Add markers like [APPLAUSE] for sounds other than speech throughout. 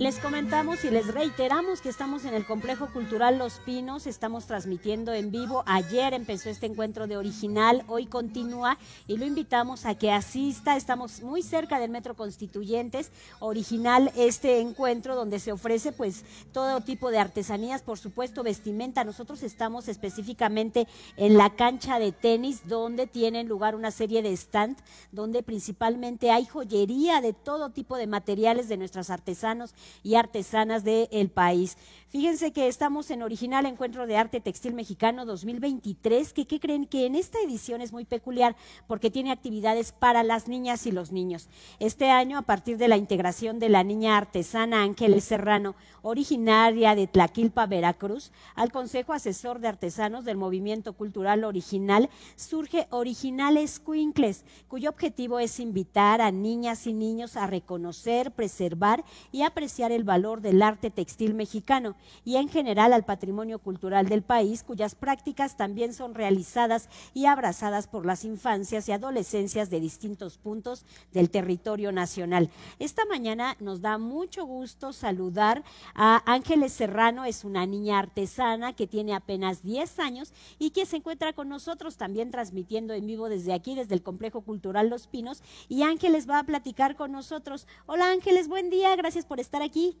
Les comentamos y les reiteramos que estamos en el Complejo Cultural Los Pinos, estamos transmitiendo en vivo. Ayer empezó este encuentro de original, hoy continúa y lo invitamos a que asista. Estamos muy cerca del Metro Constituyentes. Original este encuentro donde se ofrece pues todo tipo de artesanías, por supuesto vestimenta. Nosotros estamos específicamente en la cancha de tenis donde tienen lugar una serie de stand donde principalmente hay joyería de todo tipo de materiales de nuestros artesanos y artesanas del país. Fíjense que estamos en Original Encuentro de Arte Textil Mexicano 2023, que ¿qué creen? Que en esta edición es muy peculiar porque tiene actividades para las niñas y los niños. Este año, a partir de la integración de la niña artesana Ángeles Serrano, originaria de Tlaquilpa, Veracruz, al Consejo Asesor de Artesanos del Movimiento Cultural Original, surge Originales Cuincles, cuyo objetivo es invitar a niñas y niños a reconocer, preservar y apreciar el valor del arte textil mexicano y en general al patrimonio cultural del país, cuyas prácticas también son realizadas y abrazadas por las infancias y adolescencias de distintos puntos del territorio nacional. Esta mañana nos da mucho gusto saludar a Ángeles Serrano, es una niña artesana que tiene apenas 10 años y que se encuentra con nosotros también transmitiendo en vivo desde aquí, desde el Complejo Cultural Los Pinos. Y Ángeles va a platicar con nosotros. Hola Ángeles, buen día, gracias por estar aquí.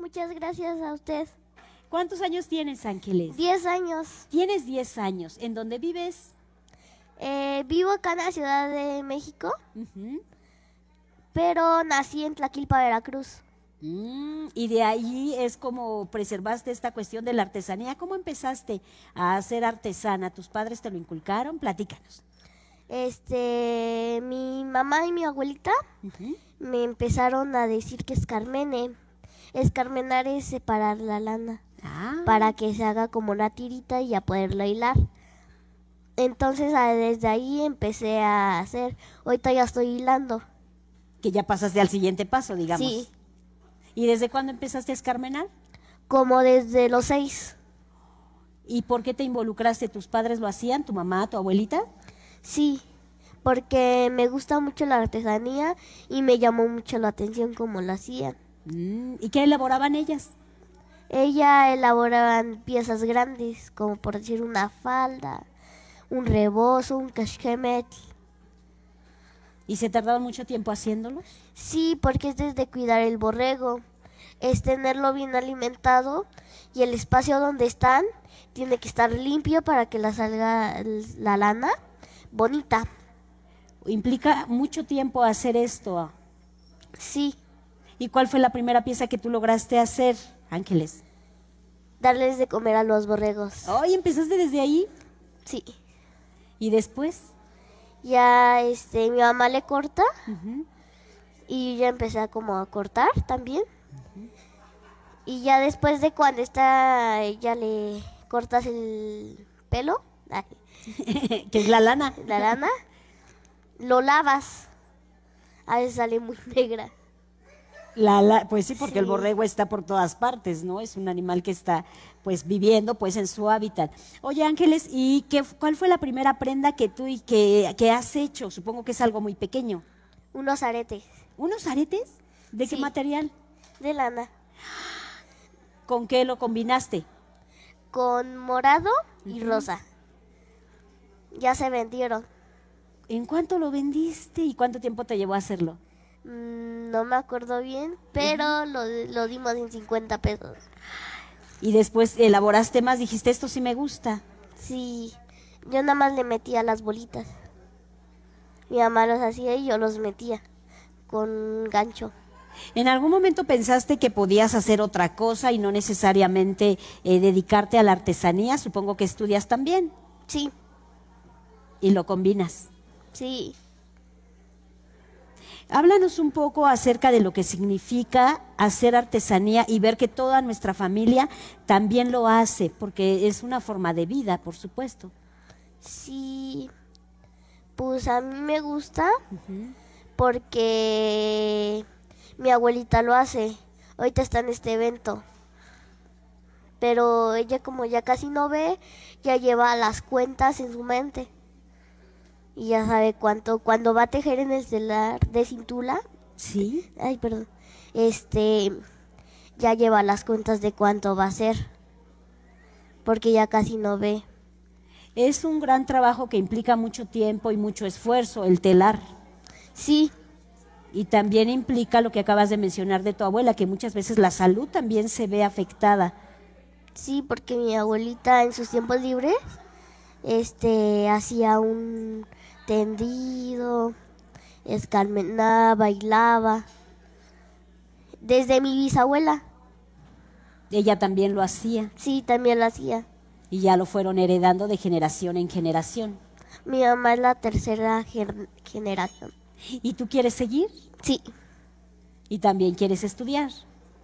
Muchas gracias a usted. ¿Cuántos años tienes, Ángeles? Diez años. Tienes diez años. ¿En dónde vives? Eh, vivo acá en la Ciudad de México, pero nací en Tlaquilpa, Veracruz. Mm, y de ahí es como preservaste esta cuestión de la artesanía. ¿Cómo empezaste a ser artesana? ¿Tus padres te lo inculcaron? Platícanos. Este, mi mamá y mi abuelita me empezaron a decir que escarmene. Escarmenar es separar la lana Ah, para que se haga como una tirita y ya poderlo hilar. Entonces ah, desde ahí empecé a hacer. Ahorita ya estoy hilando. que ya pasaste al siguiente paso, digamos. Sí, ¿Y desde cuándo empezaste a escarmenar? como desde los seis. ¿Y por qué te involucraste? ¿Tus padres lo hacían? ¿Tu mamá, tu abuelita? Sí, porque me gusta mucho la artesanía y me llamó mucho la atención cómo lo hacían. Mm, ¿Y qué elaboraban ellas? Ella elaboraban piezas grandes, como por decir una falda, un rebozo, un cashkemet. ¿Y se tardaban mucho tiempo haciéndolos? Sí, porque es desde cuidar el borrego, es tenerlo bien alimentado y el espacio donde están tiene que estar limpio para que la salga la lana bonita. Implica mucho tiempo hacer esto. Sí, ¿Y cuál fue la primera pieza que tú lograste hacer, Ángeles? darles de comer a los borregos. Hoy empezaste desde ahí Sí. y después. Ya este mi mamá le corta y yo ya empecé a como a cortar también. Y ya después de cuando está ya le cortas el pelo, [LAUGHS] que es la lana. la lana, lo lavas. A veces sale muy [LAUGHS] negra. La, la- pues sí, porque el borrego está por todas partes, ¿no? Es un animal que está pues viviendo pues en su hábitat. Oye Ángeles, ¿y qué, cuál fue la primera prenda que tú y que, que has hecho? Supongo que es algo muy pequeño. Unos aretes ¿Unos aretes? ¿De qué material? de lana ¿Con qué lo combinaste? con morado y rosa. Ya se vendieron. ¿En cuánto lo vendiste y cuánto tiempo te llevó a hacerlo? Mm, no me acuerdo bien, pero lo, lo dimos en 50 pesos. Y después elaboraste más, dijiste, esto sí me gusta. Sí, yo nada más le metía las bolitas. Mi mamá los hacía y yo los metía con gancho. ¿En algún momento pensaste que podías hacer otra cosa y no necesariamente eh, dedicarte a la artesanía? Supongo que estudias también Sí, y lo combinas. sí. Háblanos un poco acerca de lo que significa hacer artesanía y ver que toda nuestra familia también lo hace, porque es una forma de vida, por supuesto. Sí, pues a mí me gusta porque mi abuelita lo hace. Ahorita está en este evento. Pero ella como ya casi no ve, ya lleva las cuentas en su mente. Y ya sabe cuánto, cuando va a tejer en el celular de cintura, ¿Sí? ay, perdón, este, ya lleva las cuentas de cuánto va a ser, porque ya casi no ve. Es un gran trabajo que implica mucho tiempo y mucho esfuerzo, el telar. Sí, Y también implica lo que acabas de mencionar de tu abuela, que muchas veces la salud también se ve afectada. sí, porque mi abuelita en sus tiempos libres este hacía un tendido, escarmenaba, bailaba. Desde mi bisabuela, Ella también lo hacía sí, también lo hacía. y ya lo fueron heredando de generación en generación. Mi mamá es la tercera ger- generación. ¿Y tú quieres seguir? Sí, Y también quieres estudiar.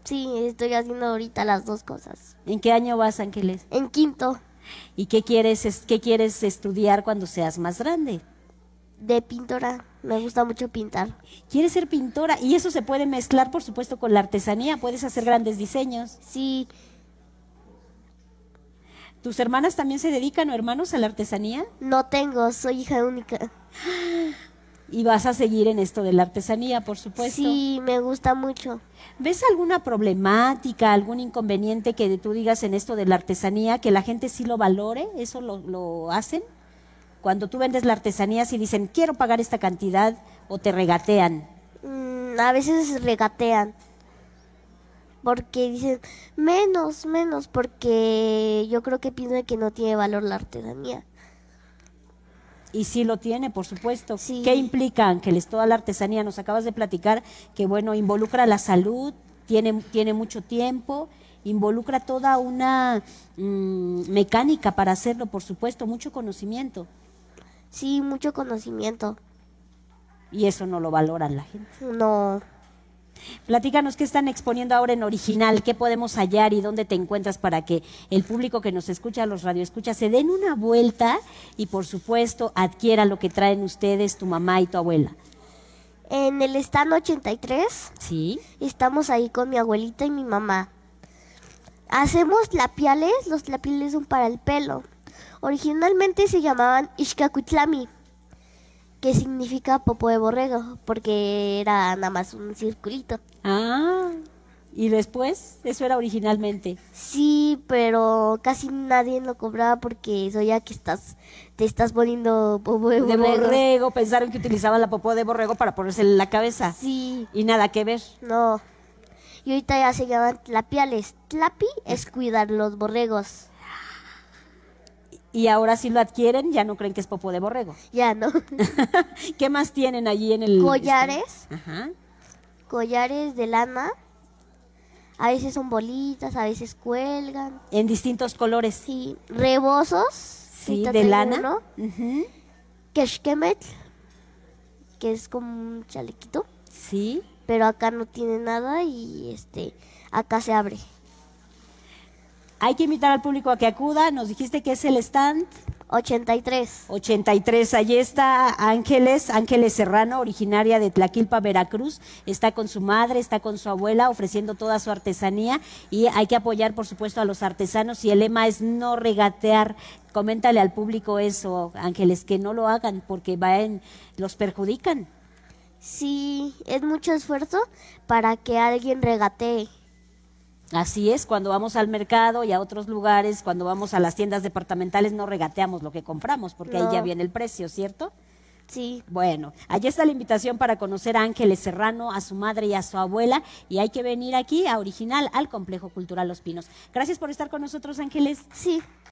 sí, estoy haciendo ahorita las dos cosas. ¿En qué año vas, Ángeles? En quinto, ¿Y qué quieres, es- qué quieres estudiar cuando seas más grande? De pintora, me gusta mucho pintar. ¿Quieres ser pintora? Y eso se puede mezclar, por supuesto, con la artesanía. Puedes hacer grandes diseños. Sí, ¿Tus hermanas también se dedican o hermanos a la artesanía? no tengo, soy hija única. [GASPS] Y vas a seguir en esto de la artesanía, por supuesto. Sí, me gusta mucho. ¿Ves alguna problemática, algún inconveniente que tú digas en esto de la artesanía, que la gente sí lo valore? ¿Eso lo, lo hacen? Cuando tú vendes la artesanía, si dicen, quiero pagar esta cantidad, o te regatean. Mm, a veces regatean. Porque dicen, menos, menos, porque yo creo que piensan que no tiene valor la artesanía. Y sí lo tiene, por supuesto. Sí. ¿Qué implica, Ángeles, toda la artesanía? Nos acabas de platicar que, bueno, involucra la salud, tiene, tiene mucho tiempo, involucra toda una mm, mecánica para hacerlo, por supuesto, mucho conocimiento. Sí, mucho conocimiento. Y eso no lo valoran la gente. No, Platícanos qué están exponiendo ahora en original, qué podemos hallar y dónde te encuentras para que el público que nos escucha, los radioescuchas, se den una vuelta y por supuesto adquiera lo que traen ustedes, tu mamá y tu abuela. en el stand 83 ¿Sí? estamos ahí con mi abuelita y mi mamá. Hacemos lapiales, los lapiales son para el pelo. Originalmente se llamaban Ishkakutlami, que significa popo de borrego, porque era nada más un circulito. Ah, y después, eso era originalmente. Sí, pero casi nadie lo cobraba porque eso ya que estás, te estás poniendo popo de De borrego. borrego, pensaron que utilizaban la popó de borrego para ponérsela en la cabeza. Sí, Y nada que ver. no. Y ahorita ya se llaman tlapiales. Tlapi es cuidar los borregos. Y ahora si lo adquieren, ya no creen que es popó de borrego. Ya, ¿no? [LAUGHS] ¿Qué más tienen allí en el... Collares. Ajá. collares de lana. A veces son bolitas, a veces cuelgan. En distintos colores. Sí, rebozos. Sí, de lana. uno. Ujú. Keshkemet, que es como un chalequito, Sí. pero acá no tiene nada y este acá se abre. Hay que invitar al público a que acuda. Nos dijiste que es el stand 83. 83. Allí está Ángeles, Ángeles Serrano, originaria de Tlaquilpa, Veracruz. Está con su madre, está con su abuela, ofreciendo toda su artesanía. Y hay que apoyar, por supuesto, a los artesanos. Y el lema es no regatear. Coméntale al público eso, Ángeles, que no lo hagan porque va en- los perjudican. Sí, es mucho esfuerzo para que alguien regatee. Así es, cuando vamos al mercado y a otros lugares, cuando vamos a las tiendas departamentales, no regateamos lo que compramos, porque ahí ya viene el precio, ¿cierto? Sí, Bueno, allí está la invitación para conocer a Ángeles Serrano, a su madre y a su abuela, y hay que venir aquí a Original, al Complejo Cultural Los Pinos. Gracias por estar con nosotros, Ángeles. sí.